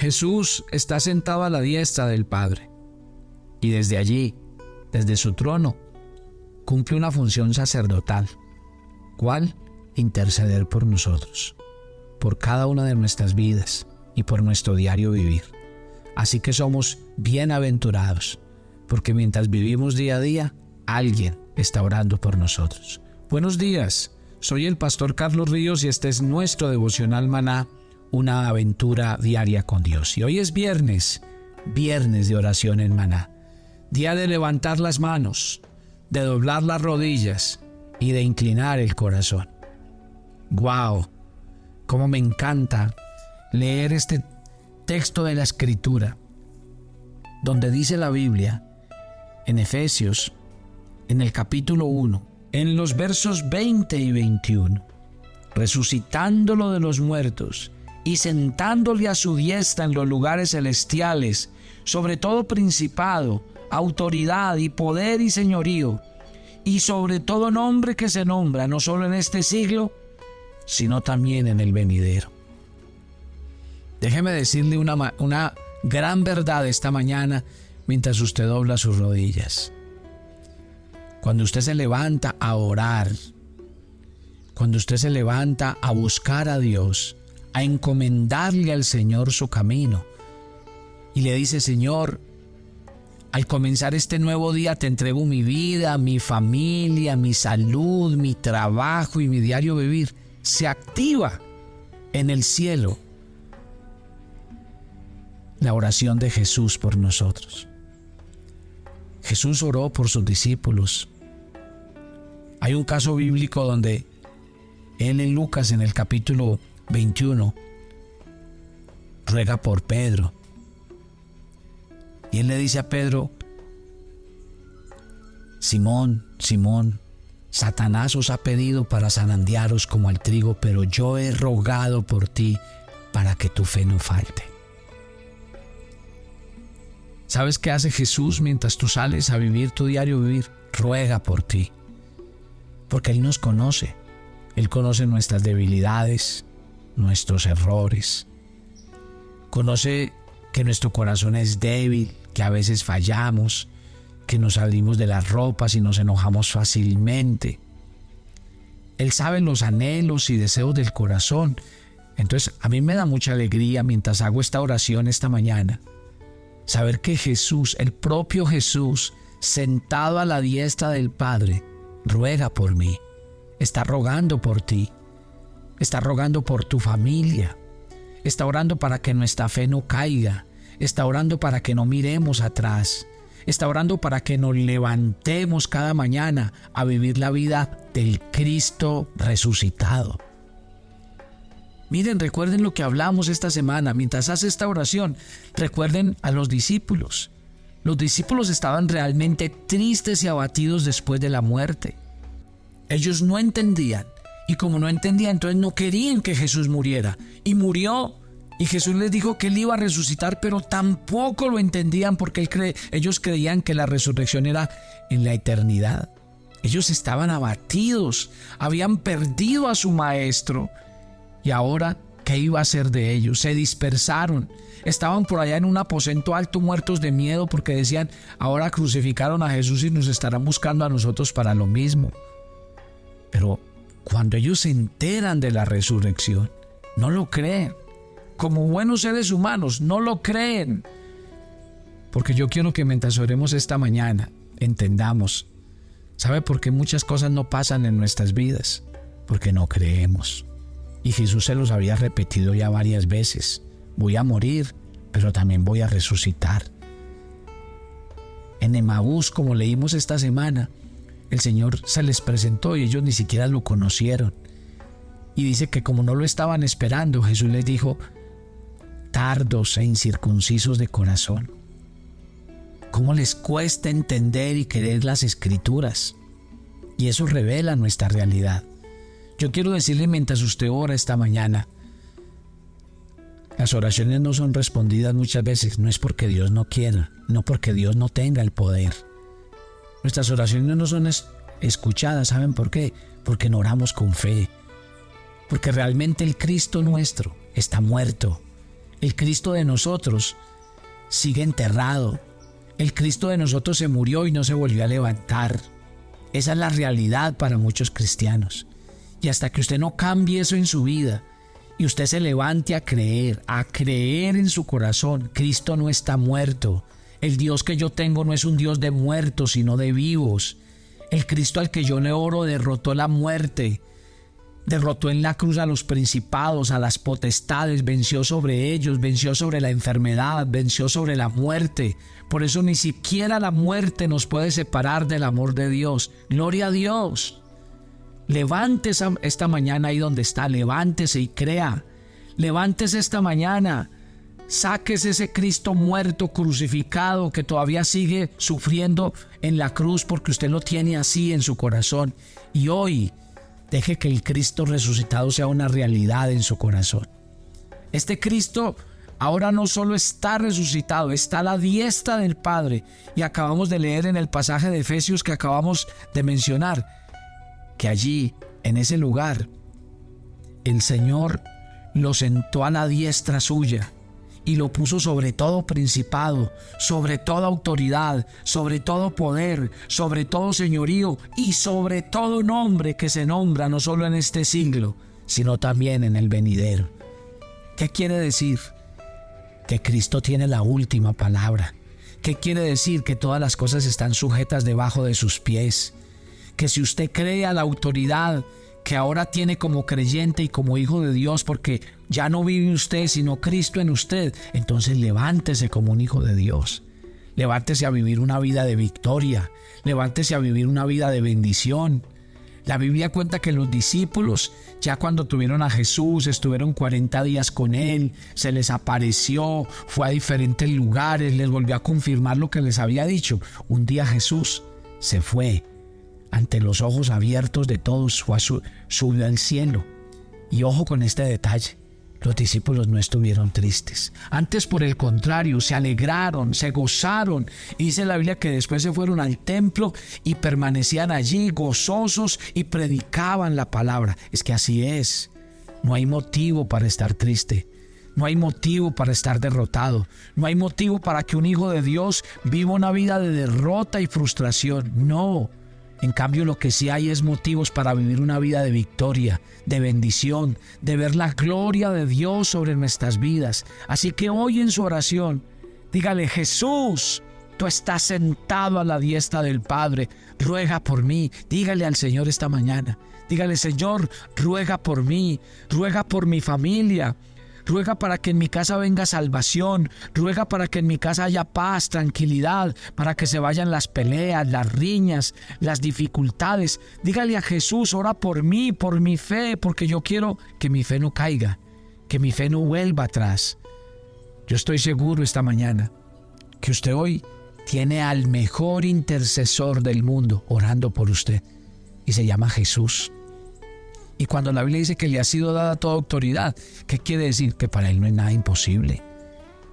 Jesús está sentado a la diestra del Padre y desde allí, desde su trono, cumple una función sacerdotal. ¿Cuál? Interceder por nosotros, por cada una de nuestras vidas y por nuestro diario vivir. Así que somos bienaventurados, porque mientras vivimos día a día, alguien está orando por nosotros. Buenos días, soy el pastor Carlos Ríos y este es nuestro devocional maná, una aventura diaria con Dios. Y hoy es viernes, viernes de oración en maná, día de levantar las manos, de doblar las rodillas y de inclinar el corazón. ¡Wow! Cómo me encanta leer este texto de la Escritura, donde dice la Biblia, en Efesios, en el capítulo 1, en los versos 20 y 21, resucitándolo de los muertos y sentándole a su diestra en los lugares celestiales, sobre todo principado, autoridad y poder y señorío, y sobre todo nombre que se nombra, no solo en este siglo, sino también en el venidero. Déjeme decirle una, una gran verdad esta mañana mientras usted dobla sus rodillas. Cuando usted se levanta a orar, cuando usted se levanta a buscar a Dios, a encomendarle al Señor su camino, y le dice, Señor, al comenzar este nuevo día te entrego mi vida, mi familia, mi salud, mi trabajo y mi diario vivir. Se activa en el cielo la oración de Jesús por nosotros. Jesús oró por sus discípulos. Hay un caso bíblico donde él en Lucas en el capítulo 21 ruega por Pedro. Y él le dice a Pedro, Simón, Simón, Satanás os ha pedido para zarandearos como al trigo, pero yo he rogado por ti para que tu fe no falte. ¿Sabes qué hace Jesús mientras tú sales a vivir tu diario vivir? Ruega por ti. Porque Él nos conoce. Él conoce nuestras debilidades, nuestros errores. Conoce que nuestro corazón es débil, que a veces fallamos, que nos salimos de las ropas y nos enojamos fácilmente. Él sabe los anhelos y deseos del corazón. Entonces a mí me da mucha alegría mientras hago esta oración esta mañana saber que Jesús, el propio Jesús, sentado a la diestra del Padre, ruega por mí, está rogando por ti, está rogando por tu familia, está orando para que nuestra fe no caiga, está orando para que no miremos atrás, está orando para que nos levantemos cada mañana a vivir la vida del Cristo resucitado. Miren, recuerden lo que hablamos esta semana. Mientras hace esta oración, recuerden a los discípulos. Los discípulos estaban realmente tristes y abatidos después de la muerte. Ellos no entendían. Y como no entendían, entonces no querían que Jesús muriera. Y murió. Y Jesús les dijo que él iba a resucitar, pero tampoco lo entendían porque ellos creían que la resurrección era en la eternidad. Ellos estaban abatidos, habían perdido a su maestro y ahora, ¿qué iba a ser de ellos? Se dispersaron. Estaban por allá en un aposento alto muertos de miedo porque decían, ahora crucificaron a Jesús y nos estarán buscando a nosotros para lo mismo. Pero cuando ellos se enteran de la resurrección, no lo creen. Como buenos seres humanos, no lo creen. Porque yo quiero que mientras oremos esta mañana, entendamos. ¿Sabe por qué muchas cosas no pasan en nuestras vidas? Porque no creemos. Y Jesús se los había repetido ya varias veces. Voy a morir, pero también voy a resucitar. En Emaús, como leímos esta semana, el Señor se les presentó y ellos ni siquiera lo conocieron. Y dice que como no lo estaban esperando, Jesús les dijo, tardos e incircuncisos de corazón. ¿Cómo les cuesta entender y querer las escrituras? Y eso revela nuestra realidad. Yo quiero decirle mientras usted ora esta mañana, las oraciones no son respondidas muchas veces, no es porque Dios no quiera, no porque Dios no tenga el poder. Nuestras oraciones no son escuchadas, ¿saben por qué? Porque no oramos con fe. Porque realmente el Cristo nuestro está muerto. El Cristo de nosotros sigue enterrado. El Cristo de nosotros se murió y no se volvió a levantar. Esa es la realidad para muchos cristianos. Y hasta que usted no cambie eso en su vida y usted se levante a creer, a creer en su corazón, Cristo no está muerto. El Dios que yo tengo no es un Dios de muertos, sino de vivos. El Cristo al que yo le oro derrotó la muerte, derrotó en la cruz a los principados, a las potestades, venció sobre ellos, venció sobre la enfermedad, venció sobre la muerte. Por eso ni siquiera la muerte nos puede separar del amor de Dios. Gloria a Dios. Levántese esta mañana ahí donde está, levántese y crea. Levántese esta mañana. Sáquese ese Cristo muerto, crucificado, que todavía sigue sufriendo en la cruz porque usted lo tiene así en su corazón. Y hoy deje que el Cristo resucitado sea una realidad en su corazón. Este Cristo ahora no solo está resucitado, está a la diestra del Padre. Y acabamos de leer en el pasaje de Efesios que acabamos de mencionar, que allí, en ese lugar, el Señor lo sentó a la diestra suya y lo puso sobre todo principado, sobre toda autoridad, sobre todo poder, sobre todo señorío y sobre todo nombre que se nombra no solo en este siglo, sino también en el venidero. ¿Qué quiere decir? Que Cristo tiene la última palabra. ¿Qué quiere decir? Que todas las cosas están sujetas debajo de sus pies. Que si usted cree a la autoridad que ahora tiene como creyente y como hijo de Dios, porque ya no vive usted, sino Cristo en usted, entonces levántese como un hijo de Dios. Levántese a vivir una vida de victoria, levántese a vivir una vida de bendición. La Biblia cuenta que los discípulos, ya cuando tuvieron a Jesús, estuvieron 40 días con Él, se les apareció, fue a diferentes lugares, les volvió a confirmar lo que les había dicho. Un día Jesús se fue ante los ojos abiertos de todos, fue subió al cielo. Y ojo con este detalle, los discípulos no estuvieron tristes. Antes, por el contrario, se alegraron, se gozaron. Dice la Biblia que después se fueron al templo y permanecían allí gozosos y predicaban la palabra. Es que así es. No hay motivo para estar triste. No hay motivo para estar derrotado. No hay motivo para que un hijo de Dios viva una vida de derrota y frustración. No. En cambio, lo que sí hay es motivos para vivir una vida de victoria, de bendición, de ver la gloria de Dios sobre nuestras vidas. Así que hoy en su oración, dígale, Jesús, tú estás sentado a la diestra del Padre, ruega por mí. Dígale al Señor esta mañana, dígale, Señor, ruega por mí, ruega por mi familia, ruega para que en mi casa venga salvación, ruega para que en mi casa haya paz, tranquilidad, para que se vayan las peleas, las riñas, las dificultades. Dígale a Jesús, ora por mí, por mi fe, porque yo quiero que mi fe no caiga, que mi fe no vuelva atrás. Yo estoy seguro esta mañana que usted hoy tiene al mejor intercesor del mundo orando por usted y se llama Jesús. Y cuando la Biblia dice que le ha sido dada toda autoridad, ¿qué quiere decir? Que para Él no es nada imposible,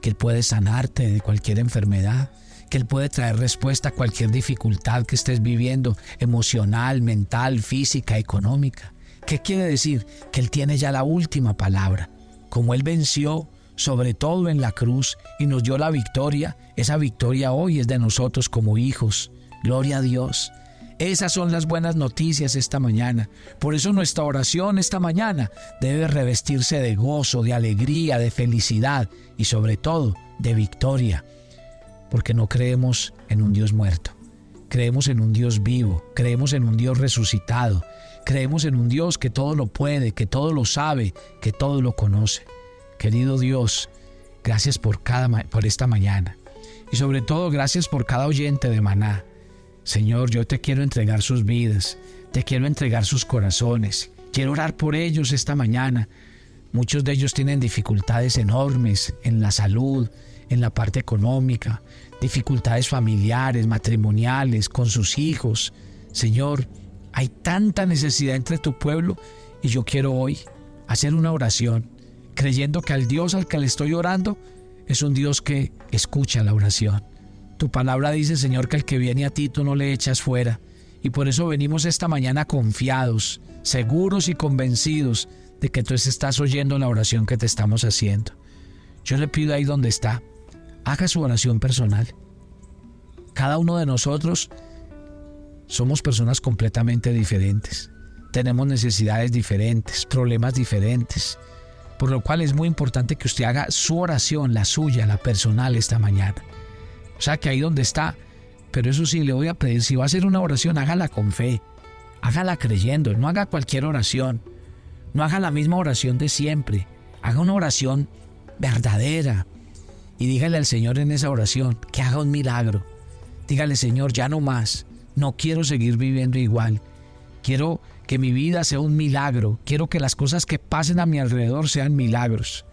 que Él puede sanarte de cualquier enfermedad, que Él puede traer respuesta a cualquier dificultad que estés viviendo, emocional, mental, física, económica. ¿Qué quiere decir? Que Él tiene ya la última palabra. Como Él venció sobre todo en la cruz y nos dio la victoria, esa victoria hoy es de nosotros como hijos. Gloria a Dios. Esas son las buenas noticias esta mañana. Por eso nuestra oración esta mañana debe revestirse de gozo, de alegría, de felicidad y sobre todo de victoria. Porque no creemos en un Dios muerto. Creemos en un Dios vivo, creemos en un Dios resucitado, creemos en un Dios que todo lo puede, que todo lo sabe, que todo lo conoce. Querido Dios, gracias por, cada, por esta mañana. Y sobre todo gracias por cada oyente de Maná. Señor, yo te quiero entregar sus vidas, te quiero entregar sus corazones, quiero orar por ellos esta mañana. Muchos de ellos tienen dificultades enormes en la salud, en la parte económica, dificultades familiares, matrimoniales, con sus hijos. Señor, hay tanta necesidad entre tu pueblo y yo quiero hoy hacer una oración, creyendo que al Dios al que le estoy orando es un Dios que escucha la oración. Tu palabra dice, Señor, que el que viene a ti tú no le echas fuera. Y por eso venimos esta mañana confiados, seguros y convencidos de que tú estás oyendo la oración que te estamos haciendo. Yo le pido ahí donde está, haga su oración personal. Cada uno de nosotros somos personas completamente diferentes. Tenemos necesidades diferentes, problemas diferentes. Por lo cual es muy importante que usted haga su oración, la suya, la personal esta mañana. O sea que ahí donde está, pero eso sí, le voy a pedir, si va a hacer una oración, hágala con fe, hágala creyendo, no haga cualquier oración, no haga la misma oración de siempre, haga una oración verdadera y dígale al Señor en esa oración que haga un milagro. Dígale, Señor, ya no más, no quiero seguir viviendo igual, quiero que mi vida sea un milagro, quiero que las cosas que pasen a mi alrededor sean milagros.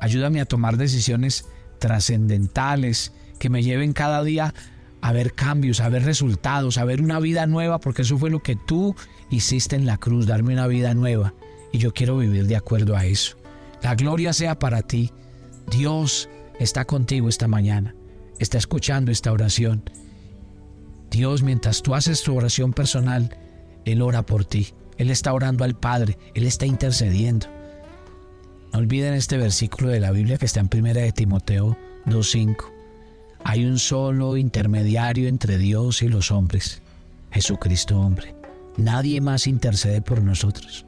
Ayúdame a tomar decisiones trascendentales que me lleven cada día a ver cambios, a ver resultados, a ver una vida nueva, porque eso fue lo que tú hiciste en la cruz, darme una vida nueva. Y yo quiero vivir de acuerdo a eso. La gloria sea para ti. Dios está contigo esta mañana, está escuchando esta oración. Dios, mientras tú haces tu oración personal, Él ora por ti. Él está orando al Padre, Él está intercediendo. No olviden este versículo de la Biblia que está en 1 de Timoteo 2.5. Hay un solo intermediario entre Dios y los hombres, Jesucristo hombre. Nadie más intercede por nosotros.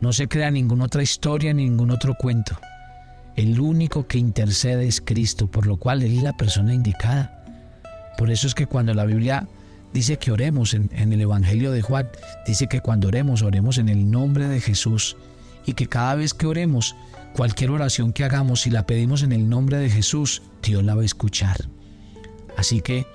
No se crea ninguna otra historia, ningún otro cuento. El único que intercede es Cristo, por lo cual Él es la persona indicada. Por eso es que cuando la Biblia dice que oremos en, en, el Evangelio de Juan, dice que cuando oremos, oremos en el nombre de Jesús y que cada vez que oremos, cualquier oración que hagamos, si la pedimos en el nombre de Jesús, Dios la va a escuchar. Así que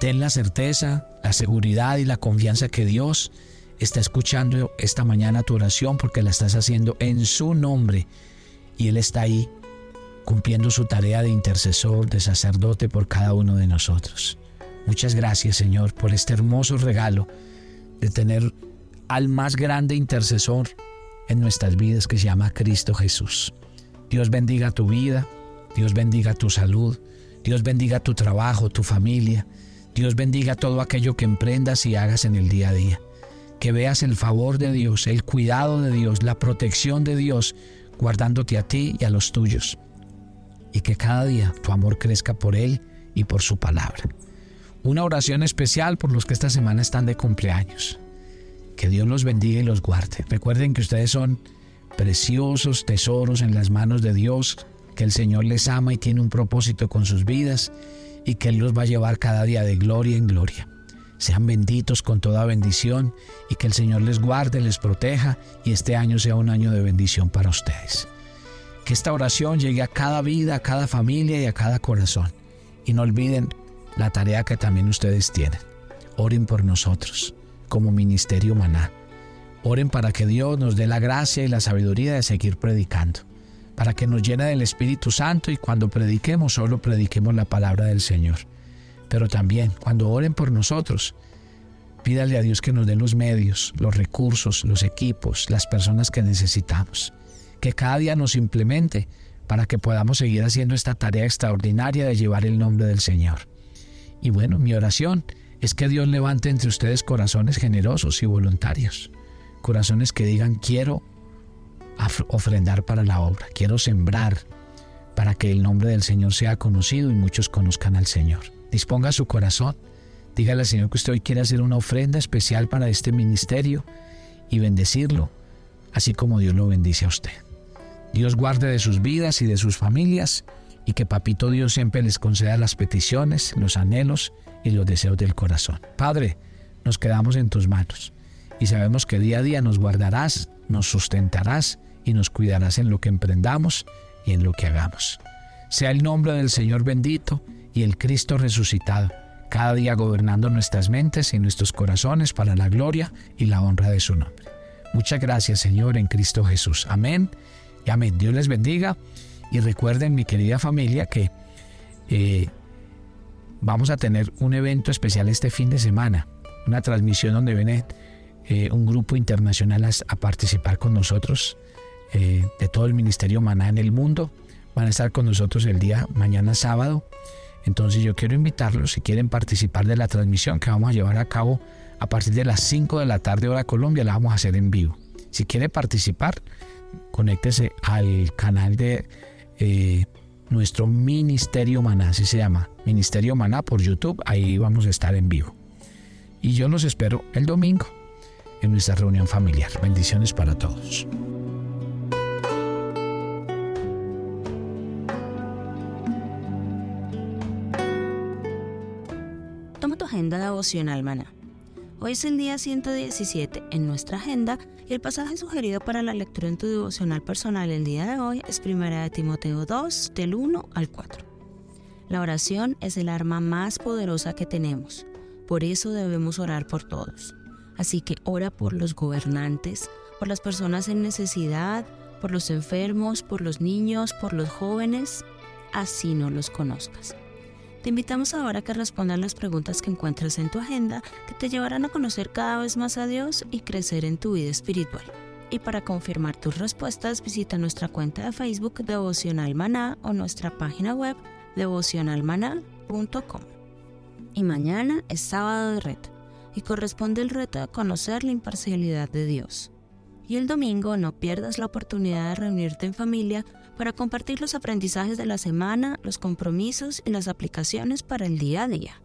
ten la certeza, la seguridad y la confianza que Dios está escuchando esta mañana tu oración porque la estás haciendo en su nombre y Él está ahí cumpliendo su tarea de intercesor, de sacerdote por cada uno de nosotros. Muchas gracias Señor por este hermoso regalo de tener al más grande intercesor en nuestras vidas que se llama Cristo Jesús. Dios bendiga tu vida, Dios bendiga tu salud, Dios bendiga tu trabajo, tu familia. Dios bendiga todo aquello que emprendas y hagas en el día a día. Que veas el favor de Dios, el cuidado de Dios, la protección de Dios, guardándote a ti y a los tuyos. Y que cada día tu amor crezca por Él y por su palabra. Una oración especial por los que esta semana están de cumpleaños. Que Dios los bendiga y los guarde. Recuerden que ustedes son preciosos tesoros en las manos de Dios que el Señor les ama y tiene un propósito con sus vidas y que Él los va a llevar cada día de gloria en gloria. Sean benditos con toda bendición y que el Señor les guarde, les proteja y este año sea un año de bendición para ustedes. Que esta oración llegue a cada vida, a cada familia y a cada corazón. Y no olviden la tarea que también ustedes tienen. Oren por nosotros como ministerio maná. Oren para que Dios nos dé la gracia y la sabiduría de seguir predicando para que nos llene del Espíritu Santo y cuando prediquemos solo prediquemos la palabra del Señor. Pero también cuando oren por nosotros, pídale a Dios que nos dé los medios, los recursos, los equipos, las personas que necesitamos. Que cada día nos implemente para que podamos seguir haciendo esta tarea extraordinaria de llevar el nombre del Señor. Y bueno, mi oración es que Dios levante entre ustedes corazones generosos y voluntarios. Corazones que digan quiero ofrendar para la obra, quiero sembrar para que el nombre del Señor sea conocido y muchos conozcan al Señor. Disponga su corazón, dígale al Señor que usted hoy quiere hacer una ofrenda especial para este ministerio y bendecirlo, así como Dios lo bendice a usted. Dios guarde de sus vidas y de sus familias y que Papito Dios siempre les conceda las peticiones, los anhelos y los deseos del corazón. Padre, nos quedamos en tus manos y sabemos que día a día nos guardarás, nos sustentarás y nos cuidarás en lo que emprendamos y en lo que hagamos. Sea el nombre del Señor bendito y el Cristo resucitado, cada día gobernando nuestras mentes y nuestros corazones para la gloria y la honra de su nombre. Muchas gracias Señor en Cristo Jesús. Amén y amén. Dios les bendiga y recuerden mi querida familia que eh, vamos a tener un evento especial este fin de semana, una transmisión donde viene eh, un grupo internacional a participar con nosotros eh, de todo el Ministerio Maná en el mundo. Van a estar con nosotros el día mañana sábado. Entonces yo quiero invitarlos si quieren participar de la transmisión que vamos a llevar a cabo a partir de las 5 de la tarde hora Colombia, la vamos a hacer en vivo. Si quiere participar, conéctese al canal de, eh, nuestro Ministerio Maná, así se llama, Ministerio Maná por YouTube, ahí vamos a estar en vivo. Y yo los espero el domingo en nuestra reunión familiar. Bendiciones para todos. Agenda devocional, Maná. Hoy es el día 117 en nuestra agenda y el pasaje sugerido para la lectura en tu devocional personal el día de hoy es 1 de Timoteo 2, del 1 al 4. La oración es el arma más poderosa que tenemos, por eso debemos orar por todos. Así que ora por los gobernantes, por las personas en necesidad, por los enfermos, por los niños, por los jóvenes, así no los conozcas. Te invitamos ahora a que respondas las preguntas que encuentres en tu agenda que te llevarán a conocer cada vez más a Dios y crecer en tu vida espiritual. Y para confirmar tus respuestas, visita nuestra cuenta de Facebook Devocional Maná o nuestra página web devocionalmaná.com. Y mañana es sábado de reto y corresponde el reto de conocer la imparcialidad de Dios. Y el domingo no pierdas la oportunidad de reunirte en familia para compartir los aprendizajes de la semana, los compromisos y las aplicaciones para el día a día.